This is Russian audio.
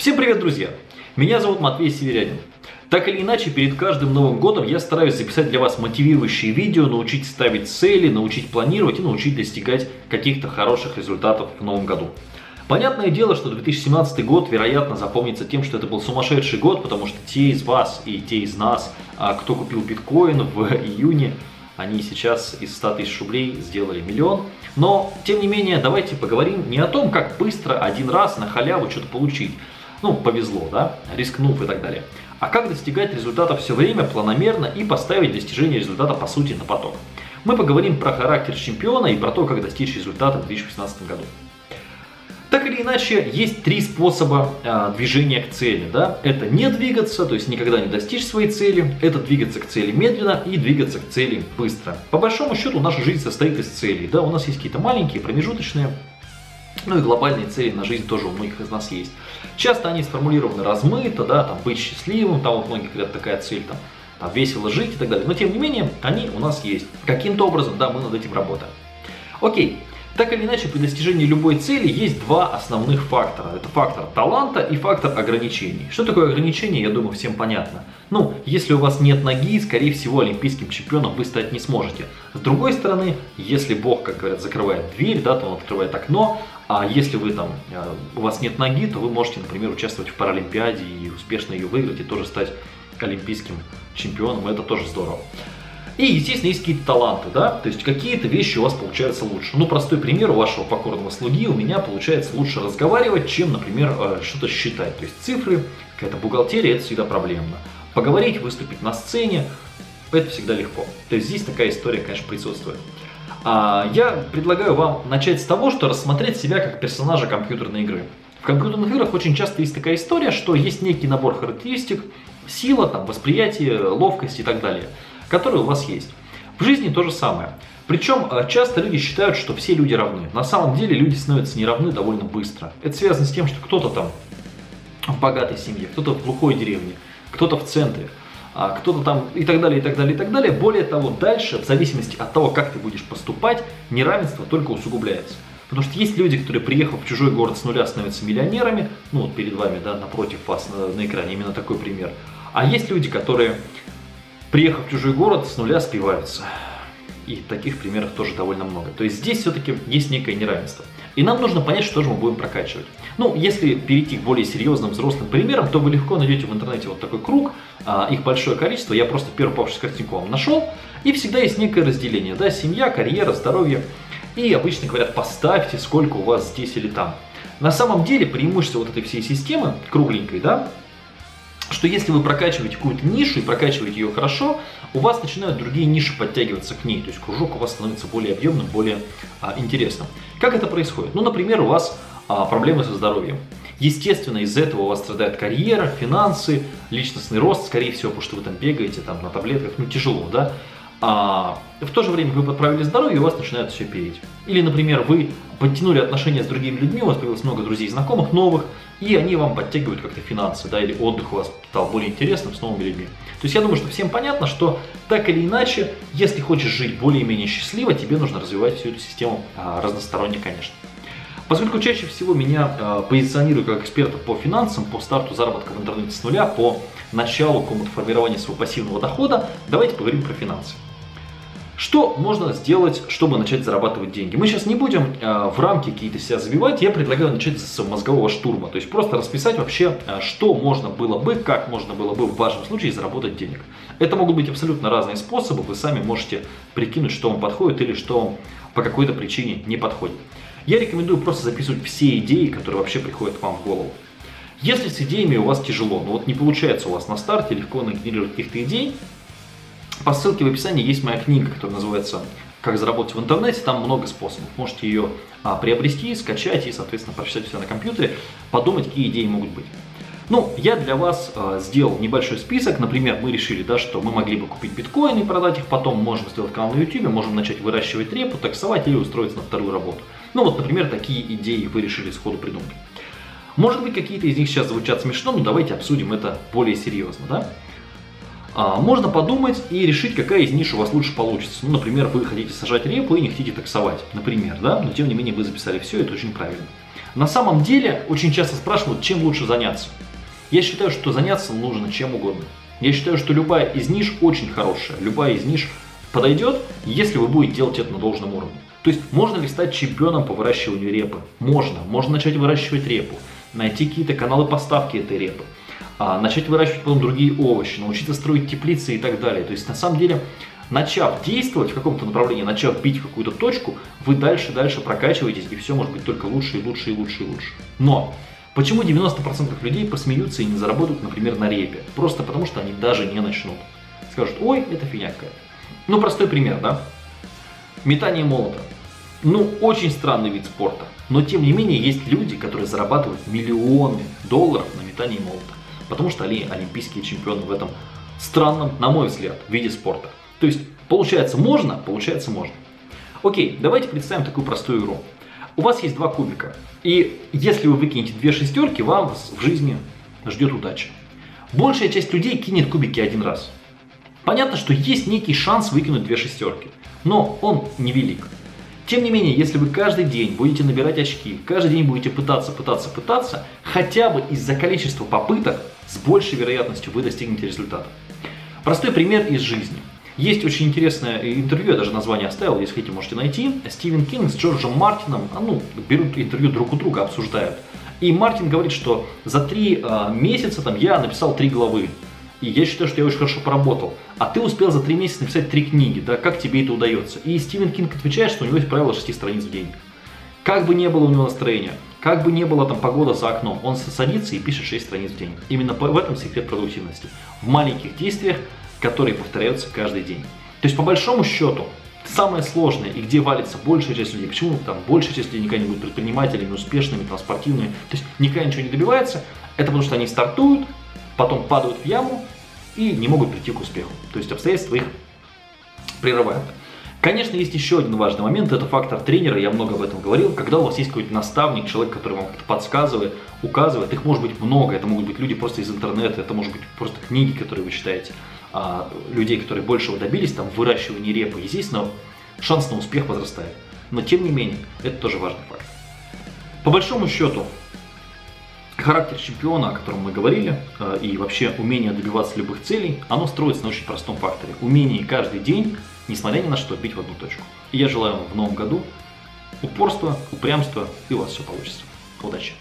Всем привет, друзья! Меня зовут Матвей Северянин. Так или иначе, перед каждым Новым годом я стараюсь записать для вас мотивирующие видео, научить ставить цели, научить планировать и научить достигать каких-то хороших результатов в Новом году. Понятное дело, что 2017 год, вероятно, запомнится тем, что это был сумасшедший год, потому что те из вас и те из нас, а, кто купил биткоин в июне, они сейчас из 100 тысяч рублей сделали миллион. Но, тем не менее, давайте поговорим не о том, как быстро один раз на халяву что-то получить, ну, повезло, да, рискнув и так далее. А как достигать результата все время, планомерно и поставить достижение результата по сути на поток. Мы поговорим про характер чемпиона и про то, как достичь результата в 2016 году. Так или иначе, есть три способа э, движения к цели. Да? Это не двигаться, то есть никогда не достичь своей цели. Это двигаться к цели медленно и двигаться к цели быстро. По большому счету, наша жизнь состоит из целей. Да? У нас есть какие-то маленькие, промежуточные, ну и глобальные цели на жизнь тоже у многих из нас есть. Часто они сформулированы размыто, да, там быть счастливым, там вот многие говорят такая цель, там, там весело жить и так далее. Но тем не менее, они у нас есть. Каким-то образом, да, мы над этим работаем. Окей, так или иначе, при достижении любой цели есть два основных фактора. Это фактор таланта и фактор ограничений. Что такое ограничение, я думаю, всем понятно. Ну, если у вас нет ноги, скорее всего, олимпийским чемпионом вы стать не сможете. С другой стороны, если Бог, как говорят, закрывает дверь, да, то он открывает окно, а если вы там, э, у вас нет ноги, то вы можете, например, участвовать в Паралимпиаде и успешно ее выиграть и тоже стать олимпийским чемпионом, это тоже здорово. И, естественно, есть какие-то таланты, да, то есть какие-то вещи у вас получаются лучше. Ну, простой пример у вашего покорного слуги, у меня получается лучше разговаривать, чем, например, э, что-то считать. То есть цифры, какая-то бухгалтерия, это всегда проблемно. Поговорить, выступить на сцене, это всегда легко. То есть здесь такая история, конечно, присутствует. А, я предлагаю вам начать с того, что рассмотреть себя как персонажа компьютерной игры. В компьютерных играх очень часто есть такая история, что есть некий набор характеристик, сила, там, восприятие, ловкость и так далее – которые у вас есть. В жизни то же самое. Причем э, часто люди считают, что все люди равны. На самом деле люди становятся неравны довольно быстро. Это связано с тем, что кто-то там в богатой семье, кто-то в глухой деревне, кто-то в центре, а кто-то там и так далее, и так далее, и так далее. Более того, дальше, в зависимости от того, как ты будешь поступать, неравенство только усугубляется. Потому что есть люди, которые, приехав в чужой город с нуля, становятся миллионерами. Ну, вот перед вами, да, напротив вас на, на экране именно такой пример. А есть люди, которые приехав в чужой город, с нуля спиваются. И таких примеров тоже довольно много. То есть здесь все-таки есть некое неравенство. И нам нужно понять, что же мы будем прокачивать. Ну, если перейти к более серьезным взрослым примерам, то вы легко найдете в интернете вот такой круг, а, их большое количество, я просто первую попавшуюся картинку вам нашел, и всегда есть некое разделение, да, семья, карьера, здоровье, и обычно говорят, поставьте, сколько у вас здесь или там. На самом деле преимущество вот этой всей системы, кругленькой, да, что если вы прокачиваете какую-то нишу и прокачиваете ее хорошо, у вас начинают другие ниши подтягиваться к ней, то есть кружок у вас становится более объемным, более а, интересным. Как это происходит? Ну, например, у вас а, проблемы со здоровьем. Естественно, из-за этого у вас страдает карьера, финансы, личностный рост, скорее всего, потому что вы там бегаете там, на таблетках, ну тяжело, да? А в то же время вы подправили здоровье, и у вас начинает все переть. Или, например, вы подтянули отношения с другими людьми, у вас появилось много друзей и знакомых новых, и они вам подтягивают как-то финансы, да, или отдых у вас стал более интересным с новыми людьми. То есть я думаю, что всем понятно, что так или иначе, если хочешь жить более-менее счастливо, тебе нужно развивать всю эту систему а, разносторонне, конечно. Поскольку чаще всего меня э, позиционируют как эксперта по финансам, по старту заработка в интернете с нуля, по началу формирования своего пассивного дохода, давайте поговорим про финансы. Что можно сделать, чтобы начать зарабатывать деньги? Мы сейчас не будем э, в рамки какие-то себя забивать, я предлагаю начать с мозгового штурма, то есть просто расписать вообще, э, что можно было бы, как можно было бы в вашем случае заработать денег. Это могут быть абсолютно разные способы, вы сами можете прикинуть, что вам подходит или что вам по какой-то причине не подходит. Я рекомендую просто записывать все идеи, которые вообще приходят к вам в голову. Если с идеями у вас тяжело, ну вот не получается у вас на старте легко нагенерировать каких-то идей, по ссылке в описании есть моя книга, которая называется «Как заработать в интернете». Там много способов. Можете ее а, приобрести, скачать и, соответственно, прочитать все на компьютере, подумать, какие идеи могут быть. Ну, я для вас э, сделал небольшой список. Например, мы решили, да, что мы могли бы купить биткоины и продать их потом. Можем сделать канал на YouTube, можем начать выращивать репу, таксовать или устроиться на вторую работу. Ну вот, например, такие идеи вы решили сходу придумать. Может быть, какие-то из них сейчас звучат смешно, но давайте обсудим это более серьезно, да? А, можно подумать и решить, какая из ниш у вас лучше получится. Ну, например, вы хотите сажать репу и не хотите таксовать, например, да, но тем не менее вы записали все, это очень правильно. На самом деле, очень часто спрашивают, чем лучше заняться. Я считаю, что заняться нужно чем угодно. Я считаю, что любая из ниш очень хорошая, любая из ниш подойдет, если вы будете делать это на должном уровне. То есть можно ли стать чемпионом по выращиванию репы? Можно. Можно начать выращивать репу, найти какие-то каналы поставки этой репы, а, начать выращивать потом другие овощи, научиться строить теплицы и так далее. То есть на самом деле начав действовать в каком-то направлении, начав бить в какую-то точку, вы дальше-дальше прокачиваетесь, и все может быть только лучше и лучше и лучше и лучше. Но почему 90% людей посмеются и не заработают, например, на репе? Просто потому, что они даже не начнут. Скажут, ой, это фигня какая-то. Ну, простой пример, да? Метание молота. Ну, очень странный вид спорта. Но, тем не менее, есть люди, которые зарабатывают миллионы долларов на метании молота. Потому что они олимпийские чемпионы в этом странном, на мой взгляд, виде спорта. То есть, получается можно, получается можно. Окей, давайте представим такую простую игру. У вас есть два кубика, и если вы выкинете две шестерки, вам в жизни ждет удача. Большая часть людей кинет кубики один раз. Понятно, что есть некий шанс выкинуть две шестерки, но он невелик. Тем не менее, если вы каждый день будете набирать очки, каждый день будете пытаться, пытаться, пытаться, хотя бы из-за количества попыток, с большей вероятностью вы достигнете результата. Простой пример из жизни. Есть очень интересное интервью, я даже название оставил, если хотите, можете найти. Стивен Кинг с Джорджем Мартином, а, ну, берут интервью друг у друга, обсуждают. И Мартин говорит, что за три э, месяца там, я написал три главы. И я считаю, что я очень хорошо поработал. А ты успел за три месяца написать три книги, да, как тебе это удается? И Стивен Кинг отвечает, что у него есть правило 6 страниц в день. Как бы не было у него настроения, как бы не было там погода за окном, он садится и пишет 6 страниц в день. Именно в этом секрет продуктивности. В маленьких действиях которые повторяются каждый день. То есть, по большому счету, самое сложное и где валится большая часть людей, почему там большая часть людей никогда не будет предпринимателями, успешными, там, спортивными, то есть никогда ничего не добивается, это потому что они стартуют, потом падают в яму и не могут прийти к успеху. То есть обстоятельства их прерывают. Конечно, есть еще один важный момент, это фактор тренера, я много об этом говорил. Когда у вас есть какой-то наставник, человек, который вам подсказывает, указывает, их может быть много, это могут быть люди просто из интернета, это может быть просто книги, которые вы читаете а, людей, которые большего добились, там, в выращивании репы, естественно, шанс на успех возрастает. Но тем не менее, это тоже важный факт. По большому счету, характер чемпиона, о котором мы говорили, а, и вообще умение добиваться любых целей, оно строится на очень простом факторе. Умение каждый день, несмотря ни на что, бить в одну точку. И я желаю вам в новом году упорства, упрямства, и у вас все получится. Удачи!